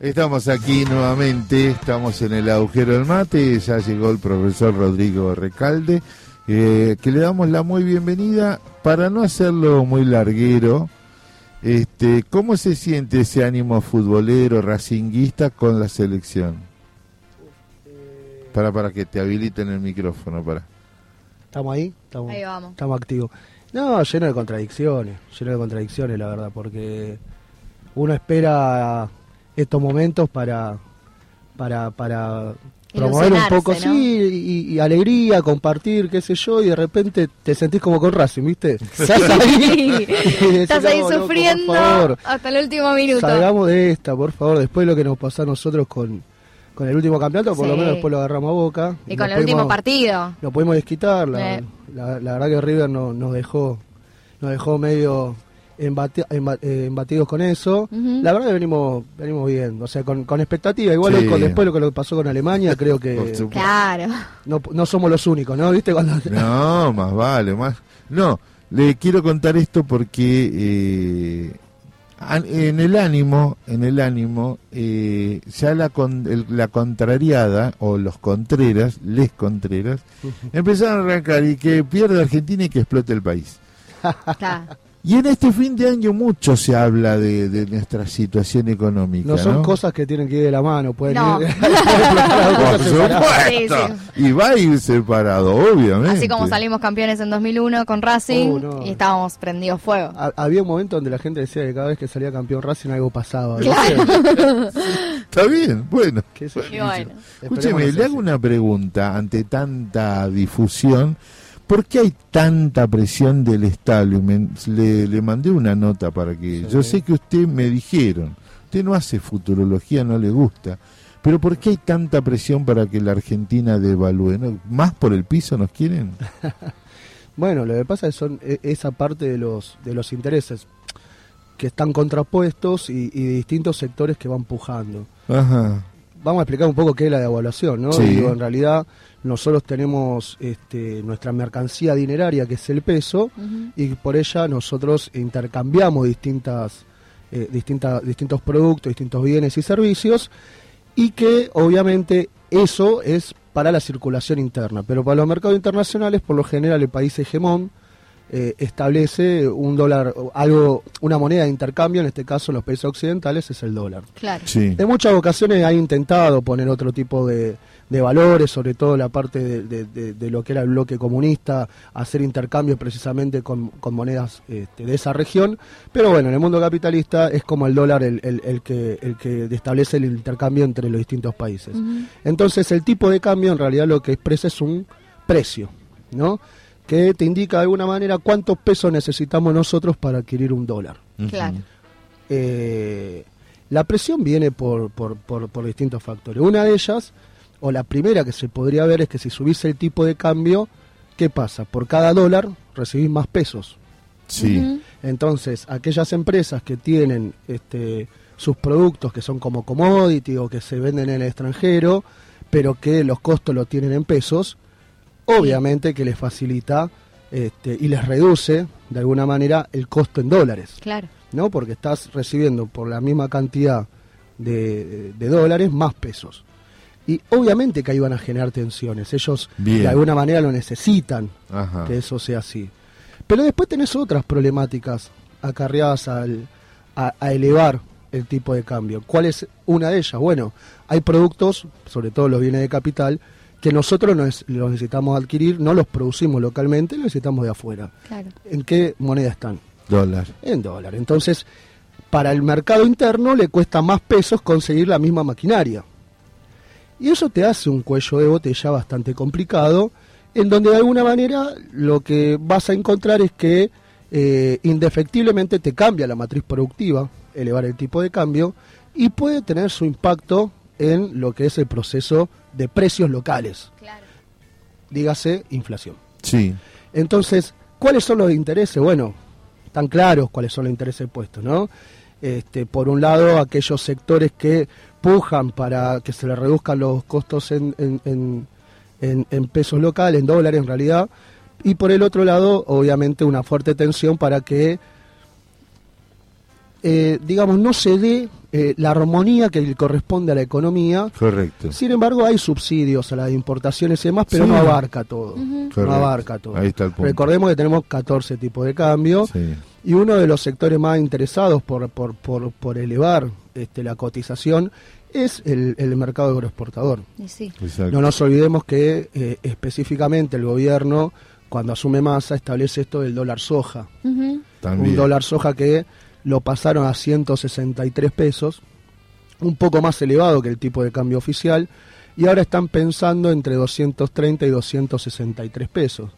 Estamos aquí nuevamente, estamos en el agujero del mate, ya llegó el profesor Rodrigo Recalde, eh, que le damos la muy bienvenida para no hacerlo muy larguero. Este, ¿Cómo se siente ese ánimo futbolero, racinguista con la selección? Para, para que te habiliten el micrófono, para. ¿Estamos ahí? Estamos, Ahí vamos. estamos activos. No, lleno de contradicciones, lleno de contradicciones, la verdad, porque uno espera estos momentos para para para promover un poco, ¿no? sí, y, y alegría, compartir, qué sé yo, y de repente te sentís como con Racing, ¿viste? Estás ahí, Estás ahí "No, loco, sufriendo por favor, hasta el último minuto. salgamos de esta, por favor, después de lo que nos pasó a nosotros con, con el último campeonato, por lo menos después lo agarramos a boca. y con el último partido. no pudimos desquitar. La, Eh. la, la verdad que River no, nos dejó nos dejó medio eh, embatidos con eso. La verdad que venimos venimos bien, o sea, con, con expectativa. Igual Sí. con, después lo que lo que pasó con Alemania, creo que. Claro. no, no somos los únicos, ¿no? ¿Viste? Cuando, No, más vale, más. No, le quiero contar esto porque eh, en el ánimo, en el ánimo, eh, ya la, con- el- la contrariada o los contreras, les contreras, empezaron a arrancar y que pierde Argentina y que explote el país. Y en este fin de año mucho se habla de, de nuestra situación económica. no son ¿no? cosas que tienen que ir de la mano, pueden No. ir Por supuesto. Sí, Y va a ir separado, obviamente. Así como salimos campeones en 2001 con Racing Oh, no. y estábamos prendidos fuego. Ha- Había un momento donde la gente decía que cada vez que salía campeón Racing algo pasaba. Claro. Está bien, bueno. Escúcheme, le hago una pregunta ante tanta difusión. ¿Por qué hay tanta presión del establishment? Le, le mandé una nota para que... Sí. Yo sé que usted me dijeron, usted no hace futurología, no le gusta, pero ¿por qué hay tanta presión para que la Argentina devalúe? ¿No? ¿Más por el piso nos quieren? Bueno, lo que pasa es son e- esa parte de los de los intereses que están contrapuestos y, y de distintos sectores que van pujando. Ajá. Vamos a explicar un poco qué es la devaluación, ¿no? Sí. Digo, en realidad nosotros tenemos este, nuestra mercancía dineraria que es el peso y por ella nosotros intercambiamos distintas, eh, distintos productos, distintos bienes y servicios y que obviamente eso es para la circulación interna, pero para los mercados internacionales por lo general el país hegemón eh, establece un dólar, algo, una moneda de intercambio, en este caso en los países occidentales es el dólar. Claro. Sí. En muchas ocasiones ha intentado poner otro tipo de, de valores, sobre todo la parte de, de- de- de lo que era el bloque comunista, hacer intercambios precisamente con, con monedas este, de esa región, pero bueno, en el mundo capitalista es como el dólar el, el- el que, el que establece el intercambio entre los distintos países. Entonces el tipo de cambio en realidad lo que expresa es un precio, ¿no? Que te indica de alguna manera cuántos pesos necesitamos nosotros para adquirir un dólar. Claro. Eh, la presión viene por, por, por, por distintos factores. Una de ellas, o la primera que se podría ver, es que si subís el tipo de cambio, ¿qué pasa? Por cada dólar recibís más pesos. Sí. Entonces, aquellas empresas que tienen este, sus productos que son como commodity o que se venden en el extranjero, pero que los costos lo tienen en pesos, obviamente que les facilita este, y les reduce de alguna manera el costo en dólares. Claro. ¿no? Porque estás recibiendo por la misma cantidad de, de dólares más pesos. Y obviamente que ahí van a generar tensiones. Ellos Bien. de alguna manera lo necesitan Ajá. que eso sea así. Pero después tenés otras problemáticas acarreadas al, a, a elevar el tipo de cambio. ¿Cuál es una de ellas? Bueno, hay productos, sobre todo los bienes de capital, que nosotros nos- los necesitamos adquirir, no los producimos localmente, los necesitamos de afuera. Claro. ¿En qué moneda están? Dólar. En dólar. Entonces, para el mercado interno le cuesta más pesos conseguir la misma maquinaria. Y eso te hace un cuello de botella bastante complicado, en donde de alguna manera lo que vas a encontrar es que eh, indefectiblemente te cambia la matriz productiva, elevar el tipo de cambio, y puede tener su impacto en lo que es el proceso de precios locales, Claro. dígase inflación. Sí. Entonces, ¿cuáles son los intereses? Bueno, están claros cuáles son los intereses puestos, ¿no? Este, por un lado, aquellos sectores que pujan para que se le reduzcan los costos en, en- en- en- en pesos locales, en dólares en realidad, y por el otro lado, obviamente, una fuerte tensión para que eh, digamos, no se dé eh, la armonía que le corresponde a la economía. Correcto. Sin embargo, hay subsidios a las importaciones y demás, pero Sí. no abarca todo. No abarca todo. Ahí está el punto. Recordemos que tenemos 14 tipos de cambio Sí. y uno de los sectores más interesados por, por, por, por elevar este, la cotización es el, el mercado agroexportador. Sí. No nos olvidemos que eh, específicamente el gobierno, cuando asume masa, establece esto del dólar soja. Un dólar soja que lo pasaron a 163 pesos, un poco más elevado que el tipo de cambio oficial, y ahora están pensando entre 230 y 263 pesos.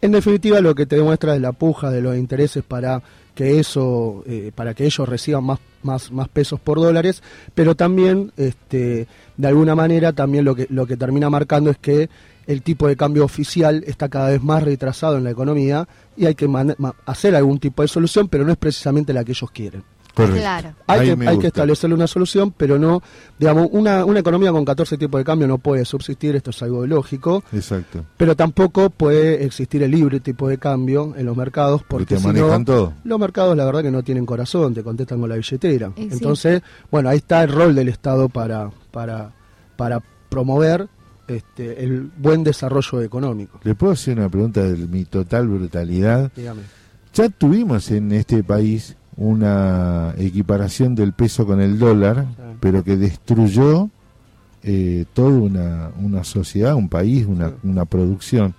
En definitiva, lo que te demuestra es la puja de los intereses para que eso, eh, para que ellos reciban más, más, más pesos por dólares, pero también, este, de alguna manera, también lo que, lo que termina marcando es que el tipo de cambio oficial está cada vez más retrasado en la economía y hay que hacer algún tipo de solución, pero no es precisamente la que ellos quieren. Correcto. Claro. Hay, que, hay que establecerle una solución, pero no, digamos, una, una economía con 14 tipos de cambio no puede subsistir, esto es algo lógico, Exacto. pero tampoco puede existir el libre tipo de cambio en los mercados, porque te si manejan no, todo. los mercados la verdad que no tienen corazón, te contestan con la billetera. Sí. Entonces, bueno, ahí está el rol del Estado para, para, para promover este, el buen desarrollo económico. ¿Le puedo hacer una pregunta de mi total brutalidad? Dígame. Ya tuvimos en este país una equiparación del peso con el dólar, pero que destruyó eh, toda una, una sociedad, un país, una, una producción.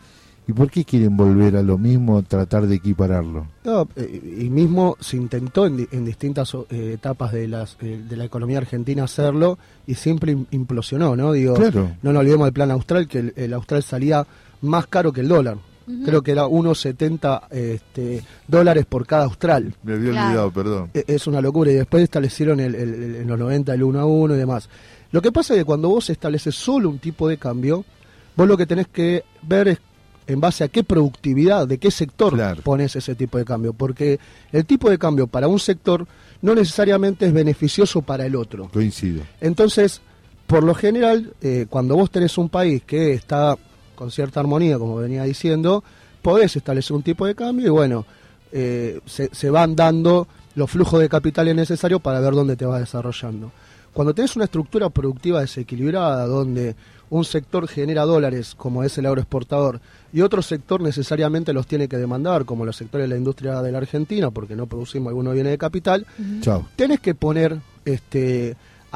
¿Y por qué quieren volver a lo mismo, tratar de equipararlo? No, eh, y mismo se intentó en, en distintas eh, etapas de, las, eh, de la economía argentina hacerlo y siempre im- implosionó, ¿no? Digo, Claro. no nos olvidemos del plan austral, que el, el austral salía más caro que el dólar. Creo que era 1,70 este, dólares por cada austral. Me había Claro. olvidado, perdón. E- Es una locura. Y después establecieron el, el- el- en los 90 el 1 a 1 y demás. Lo que pasa es que cuando vos estableces solo un tipo de cambio, vos lo que tenés que ver es en base a qué productividad, de qué sector Claro. pones ese tipo de cambio. Porque el tipo de cambio para un sector no necesariamente es beneficioso para el otro. Coincido. Entonces, por lo general, eh, cuando vos tenés un país que está con cierta armonía, como venía diciendo, podés establecer un tipo de cambio y bueno, eh, se, se van dando los flujos de capitales necesarios para ver dónde te vas desarrollando. Cuando tenés una estructura productiva desequilibrada, donde un sector genera dólares, como es el agroexportador, y otro sector necesariamente los tiene que demandar, como los sectores de la industria de la Argentina, porque no producimos algunos bienes de capital, Chao. tenés que poner este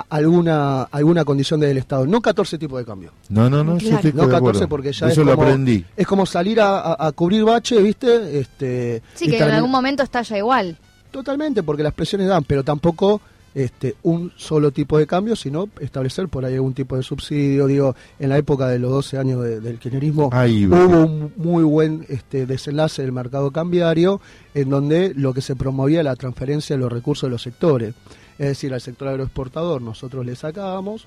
alguna alguna condición del Estado, no 14 tipos de cambio. No, no, no, yo Claro. estoy No de 14 acuerdo. porque ya Eso es lo como, aprendí. Es como salir a, a- a cubrir bache, ¿viste? Este Sí, que en algún momento estalla igual. Totalmente, porque las presiones dan, pero tampoco este un solo tipo de cambio, sino establecer por ahí algún tipo de subsidio. Digo, en la época de los 12 años de- del kirchnerismo hubo un muy buen este desenlace del mercado cambiario, en donde lo que se promovía era la transferencia de los recursos de los sectores. Es decir, al sector agroexportador nosotros le sacábamos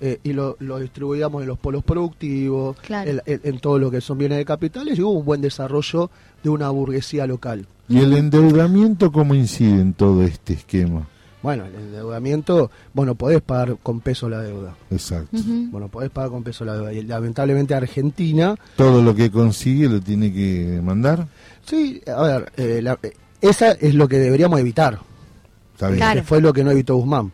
eh, y lo, lo distribuíamos en los polos productivos, Claro. en, en- en todo lo que son bienes de capitales, y hubo un buen desarrollo de una burguesía local. ¿Y el endeudamiento cómo incide en todo este esquema? Bueno, el endeudamiento, bueno, podés pagar con peso la deuda. Exacto. Bueno, podés pagar con peso la deuda. Y lamentablemente Argentina, Todo lo que consigue lo tiene que mandar. sí, a ver, eh, la- eh, esa es lo que deberíamos evitar, Está bien. Claro. que fue lo que no evitó Guzmán.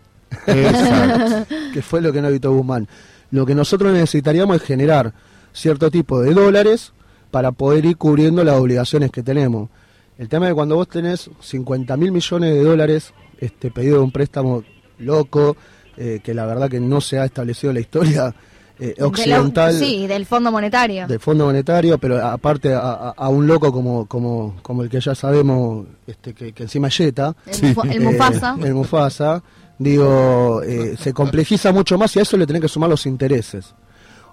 Exacto. que fue lo que no evitó Guzmán. Lo que nosotros necesitaríamos es generar cierto tipo de dólares para poder ir cubriendo las obligaciones que tenemos. El tema es que cuando vos tenés 50 mil millones de dólares este pedido de un préstamo loco, eh, que la verdad que no se ha establecido en la historia eh, De la- occidental sí, del Fondo Monetario. del Fondo Monetario, pero aparte a, a- a un loco como, como, como el que ya sabemos este, que, que encima es Jetta, El, Sí. Eh, Mufasa. el Mufasa, digo, eh, se complejiza mucho más y a eso le tenés que sumar los intereses.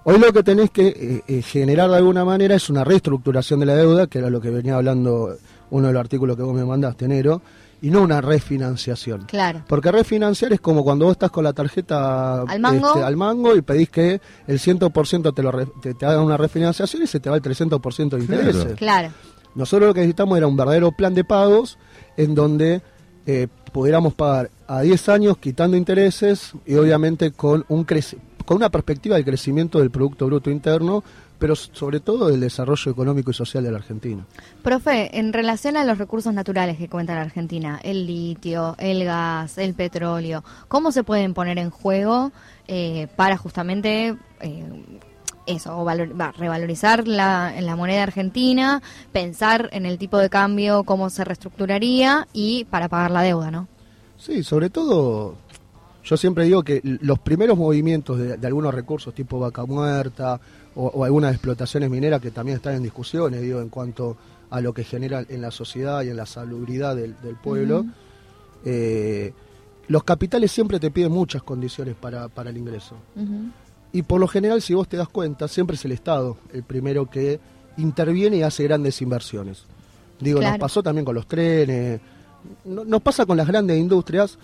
Hoy lo que tenés que generar de alguna manera es una reestructuración de la deuda, que era lo que venía hablando uno de los artículos que vos me mandaste, enero, y no una refinanciación. Claro. Porque refinanciar es como cuando vos estás con la tarjeta Al mango. este, al mango y pedís que el 100% te, lo re- te, te hagan una refinanciación y se te va el 300% de intereses. Claro. Nosotros lo que necesitamos era un verdadero plan de pagos en donde eh, pudiéramos pagar a 10 años quitando intereses y obviamente con un crece- con una perspectiva del crecimiento del Producto Bruto Interno, pero sobre todo del desarrollo económico y social de la Argentina. Profe, en relación a los recursos naturales que cuenta la Argentina, el litio, el gas, el petróleo, ¿cómo se pueden poner en juego eh, para justamente eh, eso, o valor- va, revalorizar la, la moneda argentina, pensar en el tipo de cambio, cómo se reestructuraría y para pagar la deuda, ¿no? Sí, sobre todo, yo siempre digo que los primeros movimientos de, de algunos recursos tipo vaca muerta o, o algunas explotaciones mineras que también están en discusiones, digo, en cuanto a lo que genera en la sociedad y en la salubridad del, del pueblo, eh, los capitales siempre te piden muchas condiciones para, para el ingreso. Y por lo general, si vos te das cuenta, siempre es el Estado el primero que interviene y hace grandes inversiones. Digo, nos pasó también con los trenes, no- nos pasa con las grandes industrias,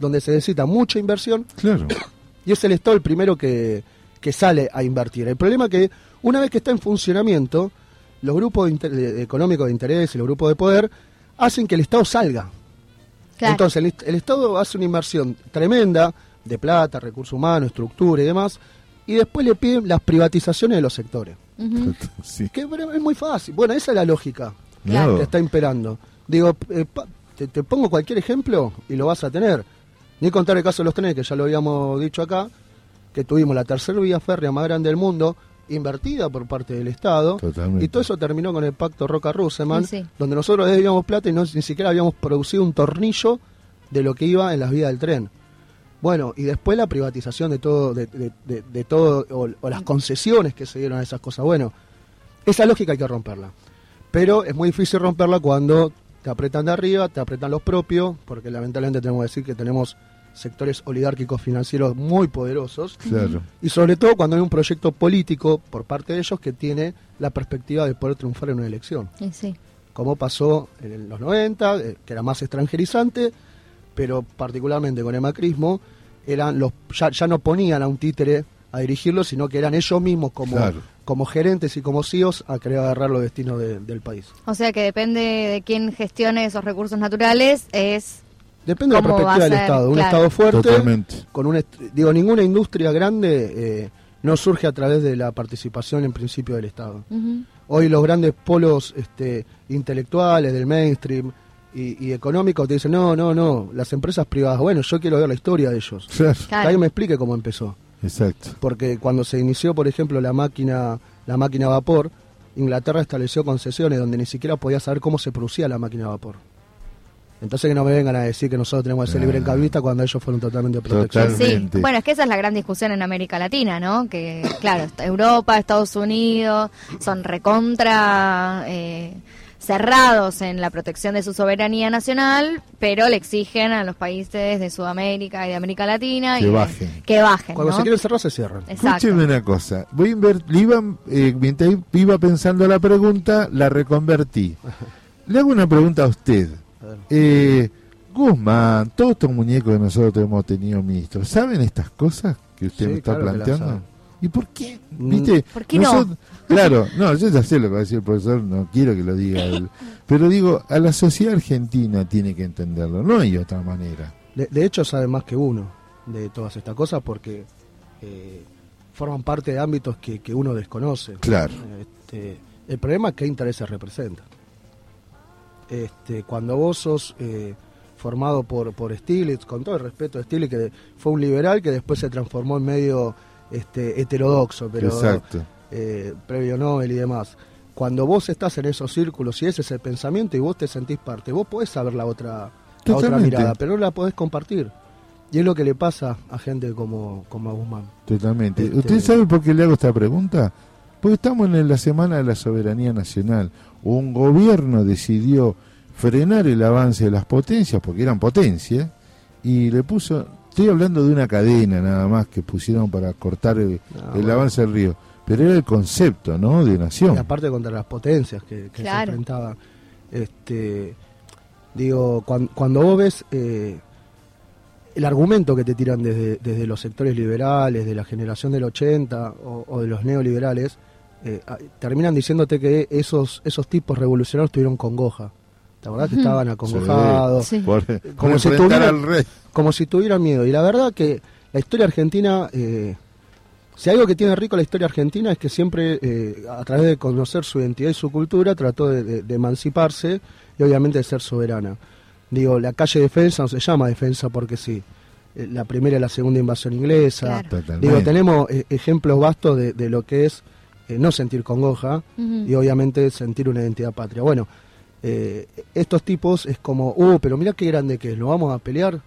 donde se necesita mucha inversión, Claro. y es el Estado el primero que, que sale a invertir. El problema es que una vez que está en funcionamiento, los grupos de inter- de- económicos de interés y los grupos de poder hacen que el Estado salga. Claro. Entonces el, est- el Estado hace una inversión tremenda de plata, recursos humanos, estructura y demás, y después le piden las privatizaciones de los sectores. Sí. Que es muy fácil. Bueno, esa es la lógica Claro. que está imperando. Digo, eh, pa- te, te pongo cualquier ejemplo y lo vas a tener. Ni contar el caso de los trenes, que ya lo habíamos dicho acá, que tuvimos la tercera vía férrea más grande del mundo, invertida por parte del Estado. Totalmente. Y todo eso terminó con el pacto Roca-Ruseman, Sí, sí. donde nosotros debíamos plata y no, ni siquiera habíamos producido un tornillo de lo que iba en las vías del tren. Bueno, y después la privatización de todo, de, de- de- de todo, o, o las concesiones que se dieron a esas cosas. Bueno, esa lógica hay que romperla. Pero es muy difícil romperla cuando te apretan de arriba, te apretan los propios, porque lamentablemente tenemos que decir que tenemos sectores oligárquicos financieros muy poderosos. Claro. Y sobre todo cuando hay un proyecto político por parte de ellos que tiene la perspectiva de poder triunfar en una elección. Sí. Como pasó en los 90, eh, que era más extranjerizante, pero particularmente con el macrismo, eran los, ya, ya no ponían a un títere a dirigirlo, sino que eran ellos mismos como, Claro. como gerentes y como CEOs a querer agarrar los destinos de- del país. O sea que depende de quién gestione esos recursos naturales, es Depende de la ¿Cómo va perspectiva del? Estado. Un. Estado fuerte, Totalmente. con un digo, ninguna industria grande eh, no surge a través de la participación en principio del Estado. Hoy los grandes polos este, intelectuales del mainstream y, y económicos te dicen, no, no, no, las empresas privadas, bueno, yo quiero ver la historia de ellos. Claro. Que alguien me explique cómo empezó. Exacto. Porque cuando se inició, por ejemplo, la máquina, la máquina a vapor, Inglaterra estableció concesiones donde ni siquiera podía saber cómo se producía la máquina a vapor. Entonces que no me vengan a decir que nosotros tenemos que ser libre encabista cuando ellos fueron totalmente. Sí, Totalmente. bueno, es que esa es la gran discusión en América Latina, ¿no? Que, claro, Europa, Estados Unidos son recontra eh, cerrados en la protección de su soberanía nacional, pero le exigen a los países de Sudamérica y de América Latina Que y- bajen. que bajen, Cuando ¿no? se quieren cerrar, se cierran. Exacto. Escúcheme una cosa. Voy a inver- le iba, eh, mientras iba pensando la pregunta, la reconvertí. Le hago una pregunta a usted. Eh, Guzmán, todos estos muñecos que nosotros hemos tenido ministros, ¿saben estas cosas que usted Sí, me está claro planteando? ¿Y por qué? Mm. ¿Viste? ¿Por qué no? Claro, no, yo ya sé lo que va a decir el profesor, no quiero que lo diga él. Pero digo, a la sociedad argentina tiene que entenderlo, no hay otra manera. De, de hecho, sabe más que uno de todas estas cosas porque eh, forman parte de ámbitos que, que uno desconoce. Claro. Este, el problema es qué intereses representan. Este, cuando vos sos eh, formado por, por Stiglitz, con todo el respeto a Stiglitz, que fue un liberal que después se transformó en medio este, heterodoxo, pero eh, previo Nobel y demás. Cuando vos estás en esos círculos y ese es el pensamiento y vos te sentís parte, vos podés saber la otra, la otra mirada, pero no la podés compartir. Y es lo que le pasa a gente como, como a Guzmán. Totalmente. Este- ¿Usted sabe por qué le hago esta pregunta? Porque estamos en la Semana de la Soberanía Nacional. Un gobierno decidió frenar el avance de las potencias, porque eran potencias, y le puso, estoy hablando de una cadena nada más que pusieron para cortar el, Ah, el bueno. avance del río, pero era el concepto, ¿no? De Y nación. aparte contra las potencias que, que Claro. se enfrentaban. Este, digo, cuan- cuando, vos ves eh, el argumento que te tiran desde, desde los sectores liberales, de la generación del 80 o, o de los neoliberales, eh, a- terminan diciéndote que esos, esos tipos revolucionarios tuvieron congoja. ¿Te acordás que estaban acongojados? Sí. Por, Como si enfrentar tuviera- al rey. como si tuvieran miedo. Y la verdad que la historia argentina eh, Si algo que tiene rico la historia argentina es que siempre, eh, a través de conocer su identidad y su cultura, trató de, emanciparse y obviamente de ser soberana. Digo, la calle Defensa no se llama Defensa porque sí. Eh, la primera y la segunda invasión inglesa. Digo, tenemos eh, ejemplos vastos de, lo que es no sentir congoja y obviamente sentir una identidad patria. Bueno, estos tipos es como, uh, pero mira qué grande que es, ¿lo vamos a pelear?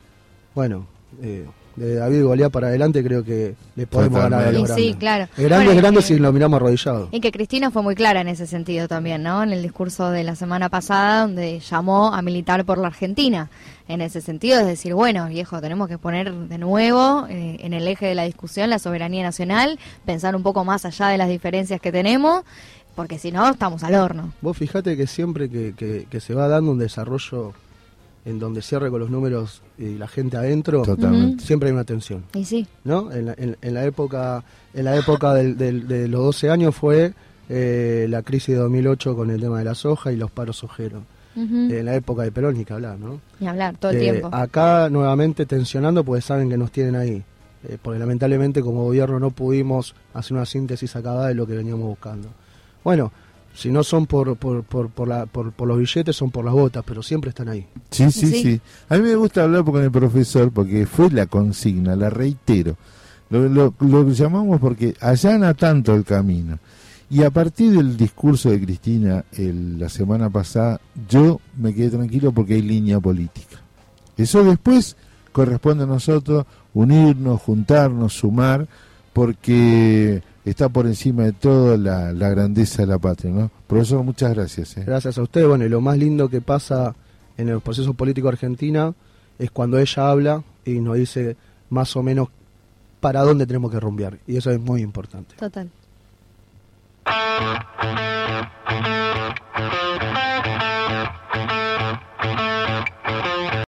Bueno, eh, de David Goliat para adelante, creo que le podemos ganar a los grandes. Sí, claro. Grandes, grandes si lo miramos arrodillado. Y que Cristina fue muy clara en ese sentido también, ¿no? En el discurso de la semana pasada, donde llamó a militar por la Argentina. En ese sentido, es decir, bueno, viejo, tenemos que poner de nuevo eh, en el eje de la discusión la soberanía nacional, pensar un poco más allá de las diferencias que tenemos, porque si no, estamos al horno. Vos fijate que siempre que, que se va dando un desarrollo en donde cierre con los números y la gente adentro, siempre hay una tensión. Y sí. ¿No? En la, en, la época, en la época del, de los 12 años fue eh, la crisis de 2008 con el tema de la soja y los paros ojeros. En la época de Perón ni que hablar, ¿no? Ni hablar, todo el eh, tiempo. Acá nuevamente tensionando porque saben que nos tienen ahí. Eh, porque lamentablemente como gobierno no pudimos hacer una síntesis acabada de lo que veníamos buscando. Bueno, si no son por, por, por, por, la, por, por los billetes, son por las botas, pero siempre están ahí. Sí, sí, sí, A mí me gusta hablar con el profesor porque fue la consigna, la reitero. Lo, lo, lo llamamos porque allana tanto el camino. Y a partir del discurso de Cristina el, la semana pasada, yo me quedé tranquilo porque hay línea política. Eso después corresponde a nosotros unirnos, juntarnos, sumar, porque está por encima de todo la, grandeza de la patria, ¿no? Profesor, muchas gracias. ¿eh? Gracias a usted. Bueno, y lo más lindo que pasa en el proceso político argentina es cuando ella habla y nos dice más o menos para dónde tenemos que rumbear. Y eso es muy importante. Total.